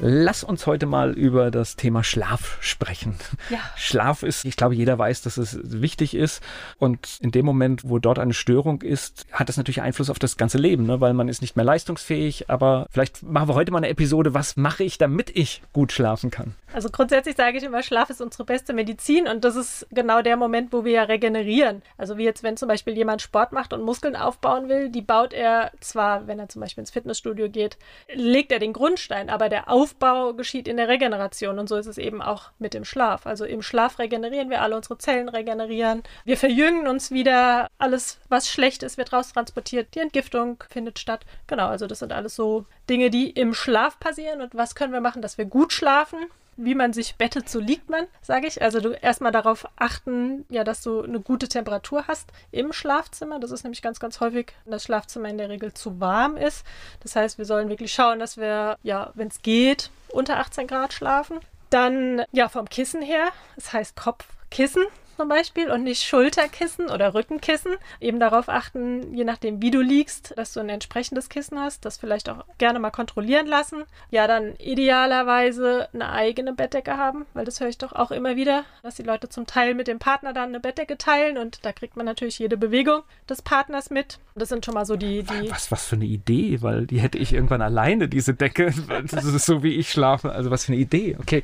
Lass uns heute mal über das Thema Schlaf sprechen. Ja. Schlaf ist, ich glaube, jeder weiß, dass es wichtig ist. Und in dem Moment, wo dort eine Störung ist, hat das natürlich Einfluss auf das ganze Leben, ne? weil man ist nicht mehr leistungsfähig. Aber vielleicht machen wir heute mal eine Episode, was mache ich, damit ich gut schlafen kann? Also grundsätzlich sage ich immer, Schlaf ist unsere beste Medizin und das ist genau der Moment, wo wir ja regenerieren. Also wie jetzt, wenn zum Beispiel jemand Sport macht und Muskeln aufbauen will, die baut er zwar, wenn er zum Beispiel ins Fitnessstudio geht, legt er den Grundstein, aber der Aufbau geschieht in der Regeneration und so ist es eben auch mit dem Schlaf. Also im Schlaf regenerieren wir alle, unsere Zellen regenerieren. Wir verjüngen uns wieder. Alles, was schlecht ist, wird raustransportiert. Die Entgiftung findet statt. Genau, also das sind alles so Dinge, die im Schlaf passieren. Und was können wir machen, dass wir gut schlafen? Wie man sich bettet, so liegt man, sage ich. Also du erstmal darauf achten, ja, dass du eine gute Temperatur hast im Schlafzimmer. Das ist nämlich ganz, ganz häufig, das Schlafzimmer in der Regel zu warm ist. Das heißt, wir sollen wirklich schauen, dass wir, ja, wenn es geht, unter 18 Grad schlafen. Dann, ja, vom Kissen her, das heißt Kopfkissen zum Beispiel und nicht Schulterkissen oder Rückenkissen. Eben darauf achten, je nachdem, wie du liegst, dass du ein entsprechendes Kissen hast. Das vielleicht auch gerne mal kontrollieren lassen. Ja, dann idealerweise eine eigene Bettdecke haben, weil das höre ich doch auch immer wieder, dass die Leute zum Teil mit dem Partner dann eine Bettdecke teilen und da kriegt man natürlich jede Bewegung des Partners mit. Das sind schon mal so die, die. Was, was für eine Idee, weil die hätte ich irgendwann alleine, diese Decke. Das ist so, wie ich schlafe. Also was für eine Idee, okay.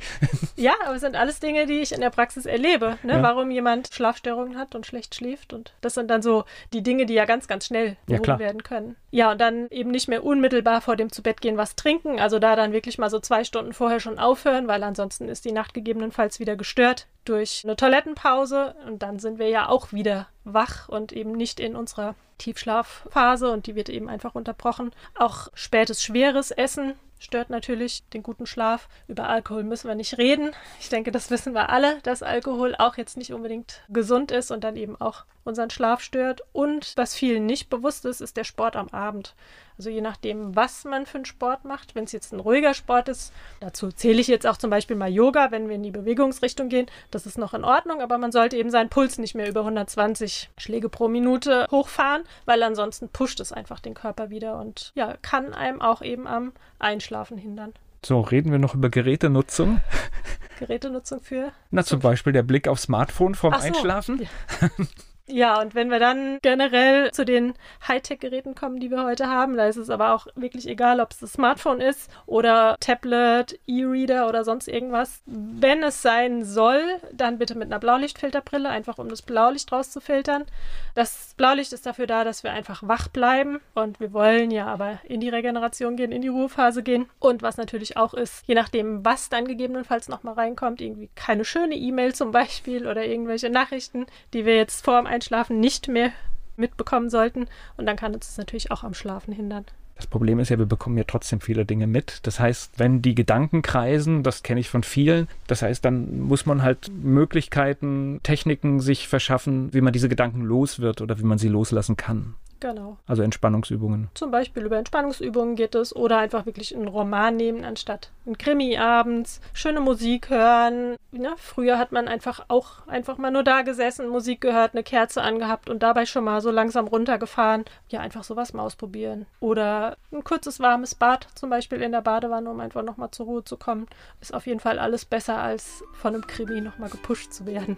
Ja, aber es sind alles Dinge, die ich in der Praxis erlebe. Ne? Ja. Warum jemand jemand Schlafstörungen hat und schlecht schläft. Und das sind dann so die Dinge, die ja ganz, ganz schnell behoben ja, werden können. Ja, und dann eben nicht mehr unmittelbar vor dem Zubettgehen was trinken. Also da dann wirklich mal so zwei Stunden vorher schon aufhören, weil ansonsten ist die Nacht gegebenenfalls wieder gestört durch eine Toilettenpause. Und dann sind wir ja auch wieder wach und eben nicht in unserer Tiefschlafphase und die wird eben einfach unterbrochen. Auch spätes, schweres Essen stört natürlich den guten Schlaf. Über Alkohol müssen wir nicht reden. Ich denke, das wissen wir alle, dass Alkohol auch jetzt nicht unbedingt gesund ist und dann eben auch unseren Schlaf stört. Und was vielen nicht bewusst ist, ist der Sport am Abend. Also je nachdem, was man für einen Sport macht. Wenn es jetzt ein ruhiger Sport ist, dazu zähle ich jetzt auch zum Beispiel mal Yoga, wenn wir in die Bewegungsrichtung gehen, das ist noch in Ordnung, aber man sollte eben seinen Puls nicht mehr über 120 Schläge pro Minute hochfahren, weil ansonsten pusht es einfach den Körper wieder und ja, kann einem auch eben am Einschlafen hindern. So, reden wir noch über Gerätenutzung. Gerätenutzung für? Na, zum Beispiel der Blick aufs Smartphone vorm so. Einschlafen. Ja. Ja, und wenn wir dann generell zu den Hightech-Geräten kommen, die wir heute haben, da ist es aber auch wirklich egal, ob es das Smartphone ist oder Tablet, E-Reader oder sonst irgendwas. Wenn es sein soll, dann bitte mit einer Blaulichtfilterbrille, einfach um das Blaulicht rauszufiltern. Das Blaulicht ist dafür da, dass wir einfach wach bleiben und wir wollen ja aber in die Regeneration gehen, in die Ruhephase gehen. Und was natürlich auch ist, je nachdem, was dann gegebenenfalls nochmal reinkommt, irgendwie keine schöne E-Mail zum Beispiel oder irgendwelche Nachrichten, die wir jetzt vor dem Einschlafen nicht mehr mitbekommen sollten. Und dann kann uns das natürlich auch am Schlafen hindern. Das Problem ist ja, wir bekommen ja trotzdem viele Dinge mit. Das heißt, wenn die Gedanken kreisen, das kenne ich von vielen, das heißt, dann muss man halt Möglichkeiten, Techniken sich verschaffen, wie man diese Gedanken los wird oder wie man sie loslassen kann. Genau. Also Entspannungsübungen. Zum Beispiel über Entspannungsübungen geht es oder einfach wirklich einen Roman nehmen anstatt ein Krimi abends, schöne Musik hören. Ja, früher hat man einfach auch einfach mal nur da gesessen, Musik gehört, eine Kerze angehabt und dabei schon mal so langsam runtergefahren. Ja, einfach sowas mal ausprobieren. Oder ein kurzes warmes Bad zum Beispiel in der Badewanne, um einfach nochmal zur Ruhe zu kommen. Ist auf jeden Fall alles besser, als von einem Krimi nochmal gepusht zu werden.